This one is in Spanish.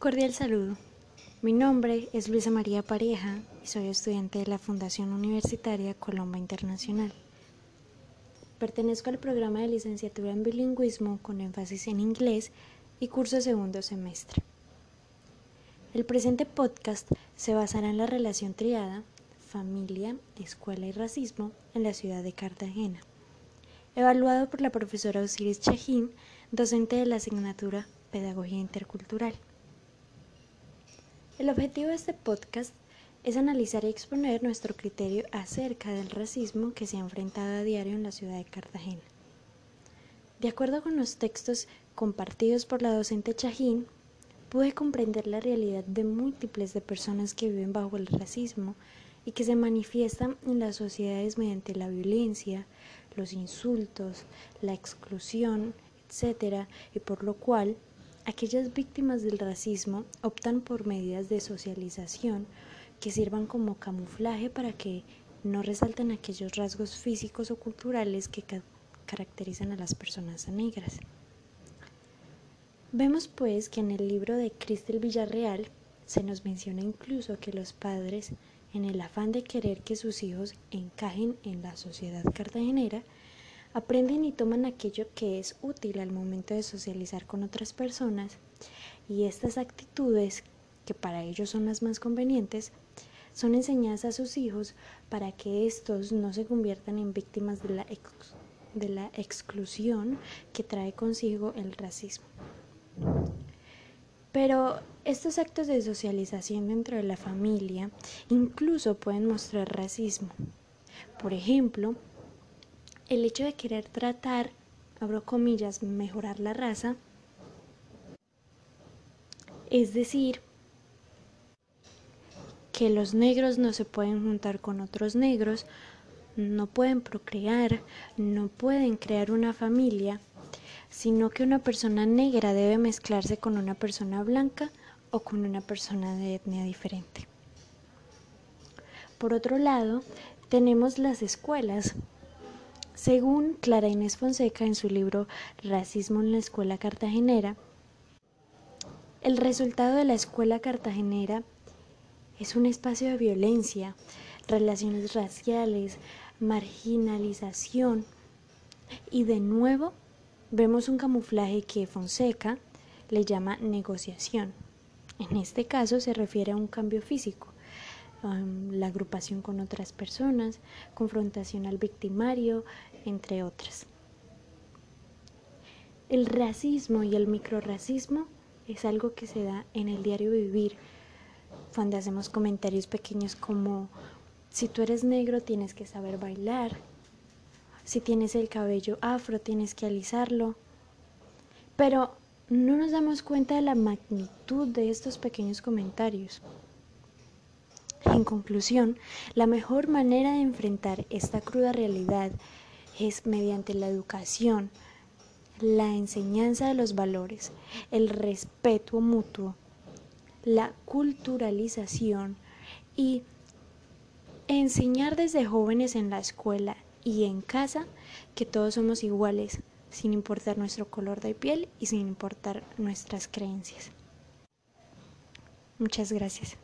Cordial saludo. Mi nombre es Luisa María Pareja y soy estudiante de la Fundación Universitaria Colomba Internacional. Pertenezco al programa de licenciatura en bilingüismo con énfasis en inglés y curso segundo semestre. El presente podcast se basará en la relación triada familia, escuela y racismo en la ciudad de Cartagena, evaluado por la profesora Osiris Chajín, docente de la asignatura Pedagogía Intercultural. El objetivo de este podcast es analizar y exponer nuestro criterio acerca del racismo que se ha enfrentado a diario en la ciudad de Cartagena. De acuerdo con los textos compartidos por la docente Chajín, pude comprender la realidad de múltiples de personas que viven bajo el racismo y que se manifiestan en las sociedades mediante la violencia, los insultos, la exclusión, etc., y por lo cual aquellas víctimas del racismo optan por medidas de socialización que sirvan como camuflaje para que no resalten aquellos rasgos físicos o culturales que caracterizan a las personas negras. Vemos pues que en el libro de Cristel Villarreal se nos menciona incluso que los padres, en el afán de querer que sus hijos encajen en la sociedad cartagenera, aprenden y toman aquello que es útil al momento de socializar con otras personas y estas actitudes, que para ellos son las más convenientes, son enseñadas a sus hijos para que estos no se conviertan en víctimas de la, de la exclusión que trae consigo el racismo. Pero estos actos de socialización dentro de la familia incluso pueden mostrar racismo. Por ejemplo, el hecho de querer tratar, abro comillas, mejorar la raza, es decir, que los negros no se pueden juntar con otros negros, no pueden procrear, no pueden crear una familia, sino que una persona negra debe mezclarse con una persona blanca o con una persona de etnia diferente. Por otro lado, tenemos las escuelas, según Clara Inés Fonseca en su libro Racismo en la Escuela Cartagenera, el resultado de la escuela cartagenera es un espacio de violencia, relaciones raciales, marginalización y de nuevo vemos un camuflaje que Fonseca le llama negociación. En este caso se refiere a un cambio físico, la agrupación con otras personas, confrontación al victimario, entre otras. El racismo y el microracismo es algo que se da en el diario vivir, cuando hacemos comentarios pequeños como si tú eres negro tienes que saber bailar, si tienes el cabello afro tienes que alisarlo, pero no nos damos cuenta de la magnitud de estos pequeños comentarios. En conclusión, la mejor manera de enfrentar esta cruda realidad es mediante la educación, la enseñanza de los valores, el respeto mutuo, la culturalización y enseñar desde jóvenes en la escuela y en casa que todos somos iguales, sin importar nuestro color de piel y sin importar nuestras creencias. Muchas gracias.